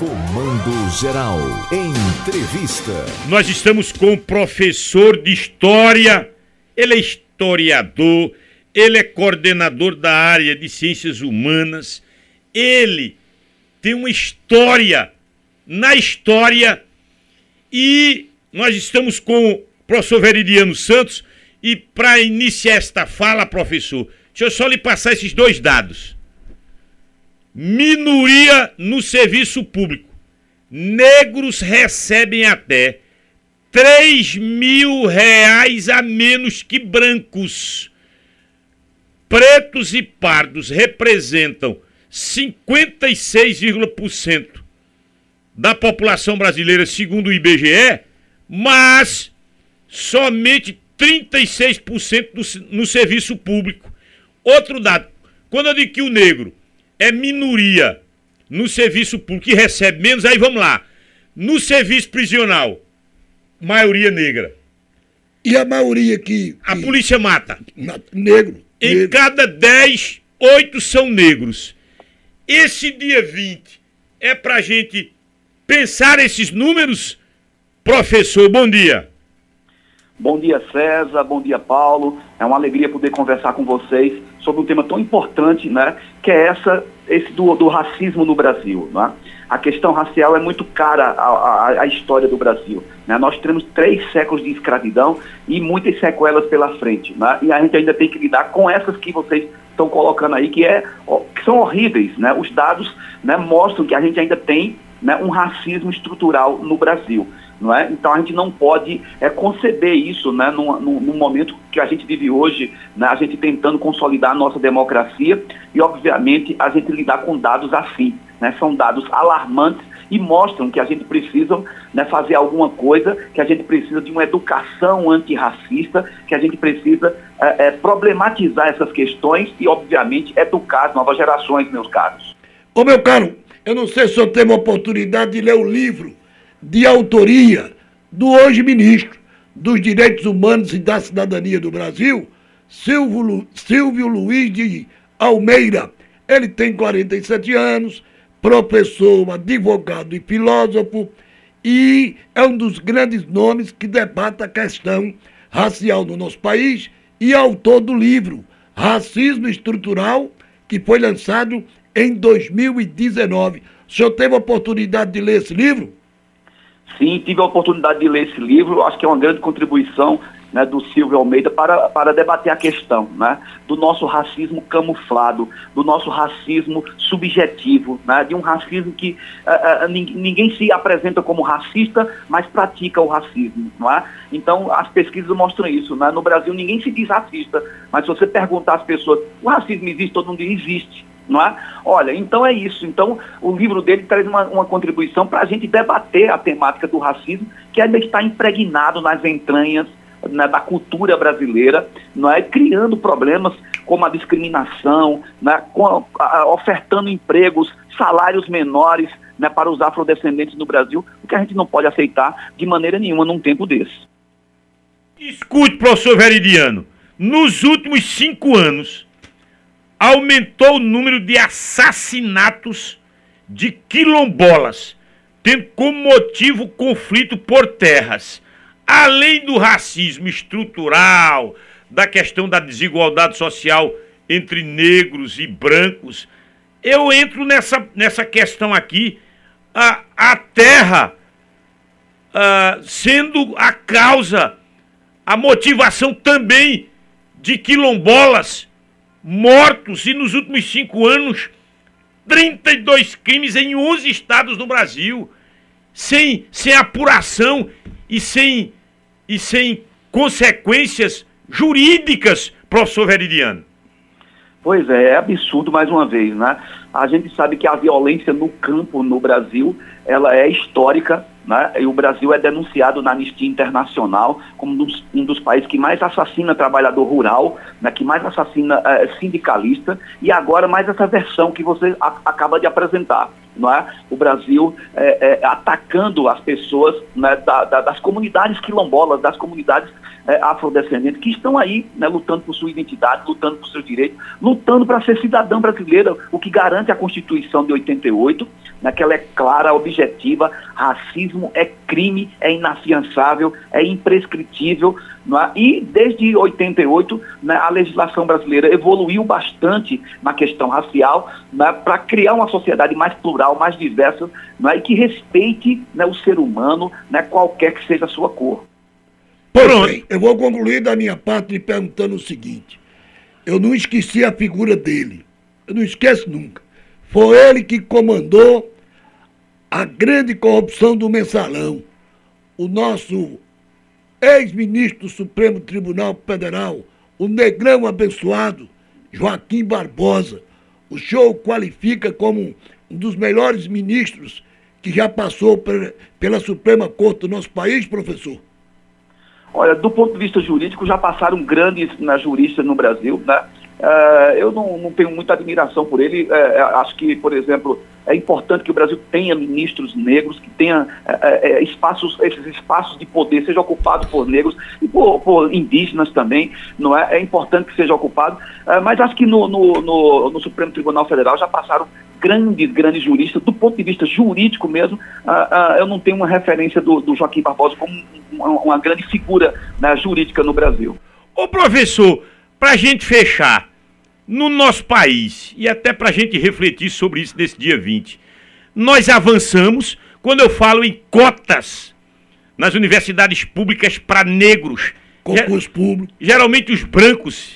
Comando Geral. Entrevista. Nós estamos com o professor de História. Ele é historiador, ele é coordenador da área de Ciências Humanas. Ele tem uma história na história e nós estamos com o professor Veridiano Santos. E para iniciar esta fala, professor, deixa eu só lhe passar esses dois dados. Minoria no serviço público. Negros recebem até 3 mil reais a menos que brancos. Pretos e pardos representam 56,% da população brasileira, segundo o IBGE, mas somente 36% no serviço público. Outro dado, quando eu digo que o negro é minoria no serviço público e recebe menos, aí vamos lá. No serviço prisional, maioria negra. E a maioria que. A polícia mata. Negro. Em negro. cada 10, 8 são negros. Esse dia 20 é pra gente pensar esses números? Professor, bom dia. Bom dia, César. Bom dia, Paulo. É uma alegria poder conversar com vocês sobre um tema tão importante, né? Que é essa, esse do, do racismo no Brasil, né? A questão racial é muito cara à, à, história do Brasil. Né? Nós temos três séculos de escravidão e muitas sequelas pela frente. Né? E a gente ainda tem que lidar com essas que vocês estão colocando aí, que, é, que são horríveis. Né? Os dados né, mostram que a gente ainda tem né, um racismo estrutural no Brasil. Não é? Então a gente não pode é, conceber isso né, num, momento que a gente vive hoje, né, a gente tentando consolidar a nossa democracia e, obviamente, a gente lidar com dados assim. Né, são dados alarmantes e mostram que a gente precisa né, fazer alguma coisa, que a gente precisa de uma educação antirracista, que a gente precisa é, é, problematizar essas questões e, obviamente, educar as novas gerações, meus caros. Ô, meu caro, eu não sei se eu tenho a oportunidade de ler o livro de autoria do hoje ministro dos Direitos Humanos e da Cidadania do Brasil, Silvio, Lu, Silvio Luiz de Almeida. Ele tem 47 anos, professor, advogado e filósofo, e é um dos grandes nomes que debata a questão racial no nosso país e autor do livro Racismo Estrutural, que foi lançado em 2019. O senhor teve a oportunidade de ler esse livro? Sim, tive a oportunidade de ler esse livro, acho que é uma grande contribuição né, do Silvio Almeida para, para debater a questão né, do nosso racismo camuflado, do nosso racismo subjetivo, né, de um racismo que uh, uh, ninguém se apresenta como racista, mas pratica o racismo. É? Então, as pesquisas mostram isso. Né? No Brasil, ninguém se diz racista, mas se você perguntar às pessoas, o racismo existe? Todo mundo diz existe não é? Olha, então é isso. Então, o livro dele traz uma, uma contribuição para a gente debater a temática do racismo, que ainda está impregnado nas entranhas né, da cultura brasileira, não é? criando problemas como a discriminação, né, com, a, ofertando empregos, salários menores né, para os afrodescendentes no Brasil, o que a gente não pode aceitar de maneira nenhuma num tempo desse. Escute, professor Veridiano, nos últimos cinco anos, aumentou o número de assassinatos de quilombolas, tendo como motivo o conflito por terras. Além do racismo estrutural, da questão da desigualdade social entre negros e brancos, eu entro nessa, nessa questão aqui, a, a terra a, sendo a causa, a motivação também de quilombolas mortos e nos últimos cinco anos 32 crimes em 11 estados no Brasil, sem, sem apuração e sem, e sem consequências jurídicas, professor Veridiano. Pois é, é absurdo mais uma vez, né? A gente sabe que a violência no campo no Brasil, ela é histórica, né? E o Brasil é denunciado na Anistia Internacional como um dos, um dos países que mais assassina trabalhador rural, né? que mais assassina é, sindicalista, e agora mais essa versão que você a, acaba de apresentar. Não é? O Brasil é, é, atacando as pessoas né, da, da, das comunidades quilombolas, das comunidades afrodescendentes que estão aí né, lutando por sua identidade, lutando por seus direitos, lutando para ser cidadão brasileiro, o que garante a Constituição de 88, né, que ela é clara, objetiva. Racismo é crime, é inafiançável, é imprescritível. É? E desde 88, né, a legislação brasileira evoluiu bastante na questão racial né, para criar uma sociedade mais plural, mais diversa né, e que respeite né, o ser humano, né, qualquer que seja a sua cor. Pois eu vou concluir da minha parte lhe perguntando o seguinte. Eu não esqueci a figura dele. Eu não esqueço nunca. Foi ele que comandou a grande corrupção do mensalão. O nosso ex-ministro do Supremo Tribunal Federal, o negrão abençoado, Joaquim Barbosa. O senhor qualifica como um dos melhores ministros que já passou pela Suprema Corte do nosso país, professor? Olha, do ponto de vista jurídico, já passaram grandes né, juristas no Brasil, né? Uh, eu não, não, tenho muita admiração por ele. Uh, acho que, por exemplo, é importante que o Brasil tenha ministros negros, que tenha uh, espaços, esses espaços de poder seja ocupado por negros e por, por, indígenas também. Não é? é importante que seja ocupado. mas acho que no, no, no, no Supremo Tribunal Federal já passaram grandes, grandes juristas, do ponto de vista jurídico mesmo, uh, uh, eu não tenho uma referência do, do Joaquim Barbosa como uma, uma grande figura né, jurídica no Brasil. Ô professor, para gente fechar, no nosso país, e até para a gente refletir sobre isso nesse dia 20, nós avançamos quando eu falo em cotas nas universidades públicas para negros. Concurso público. Geralmente os brancos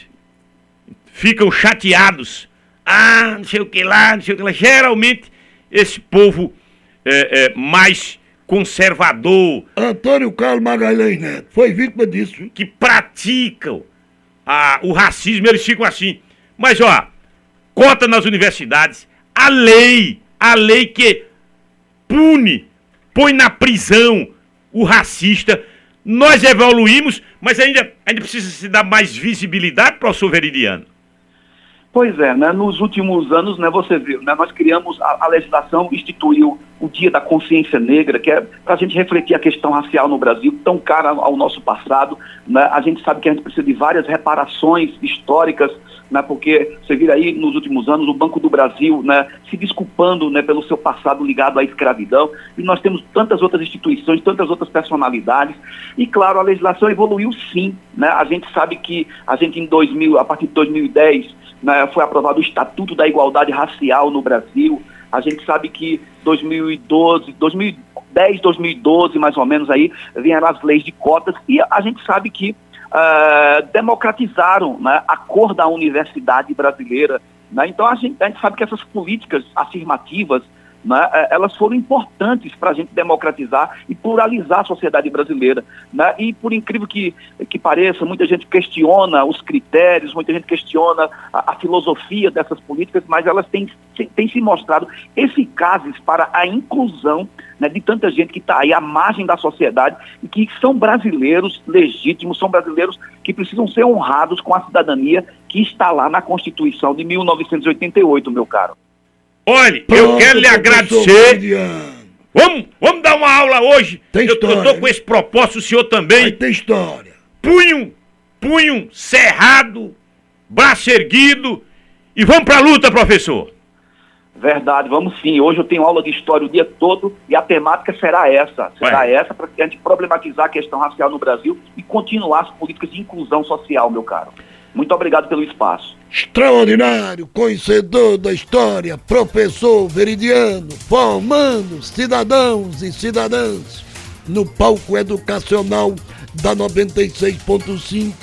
ficam chateados ah, não sei o que lá, não sei o que lá. Geralmente, esse povo é, é, mais conservador. Antônio Carlos Magalhães Neto foi vítima disso. Que praticam a, o racismo, eles ficam assim. Mas, ó, cota nas universidades, a lei, a lei que pune, põe na prisão o racista. Nós evoluímos, mas ainda, ainda precisa se dar mais visibilidade, professor Veridiano. Pois é, né? nos últimos anos, né, você viu, né, nós criamos, a, a legislação instituiu o Dia da Consciência Negra, que é para a gente refletir a questão racial no Brasil, tão cara ao nosso passado. Né? A gente sabe que a gente precisa de várias reparações históricas, né? porque você vira aí nos últimos anos o Banco do Brasil né, se desculpando né, pelo seu passado ligado à escravidão, e nós temos tantas outras instituições, tantas outras personalidades, e claro, a legislação evoluiu sim. Né? A gente sabe que a gente em 2000, a partir de 2010, né, foi aprovado o Estatuto da Igualdade Racial no Brasil. A gente sabe que 2012, 2010, 2012, mais ou menos aí, vieram as leis de cotas e a gente sabe que uh, democratizaram né, a cor da universidade brasileira. Né? Então a gente, a gente sabe que essas políticas afirmativas né, é, elas foram importantes para a gente democratizar e pluralizar a sociedade brasileira. Né? E por incrível que, que pareça, muita gente questiona os critérios, muita gente questiona a, a filosofia dessas políticas, mas elas têm, têm se mostrado eficazes para a inclusão né, de tanta gente que está aí à margem da sociedade e que são brasileiros legítimos, são brasileiros que precisam ser honrados com a cidadania que está lá na Constituição de 1988, meu caro. Olha, Pronto, eu quero lhe agradecer. Vamos, vamos dar uma aula hoje. Tem eu, história. Eu tô com esse propósito, o senhor também. tem história. Punho, punho cerrado, braço erguido. E vamos pra luta, professor. Verdade, vamos sim. Hoje eu tenho aula de história o dia todo e a temática será essa. Será Ué. essa para a gente problematizar a questão racial no Brasil e continuar as políticas de inclusão social, meu caro. Muito obrigado pelo espaço. Extraordinário, conhecedor da história, professor veridiano, formando cidadãos e cidadãs no palco educacional da 96.5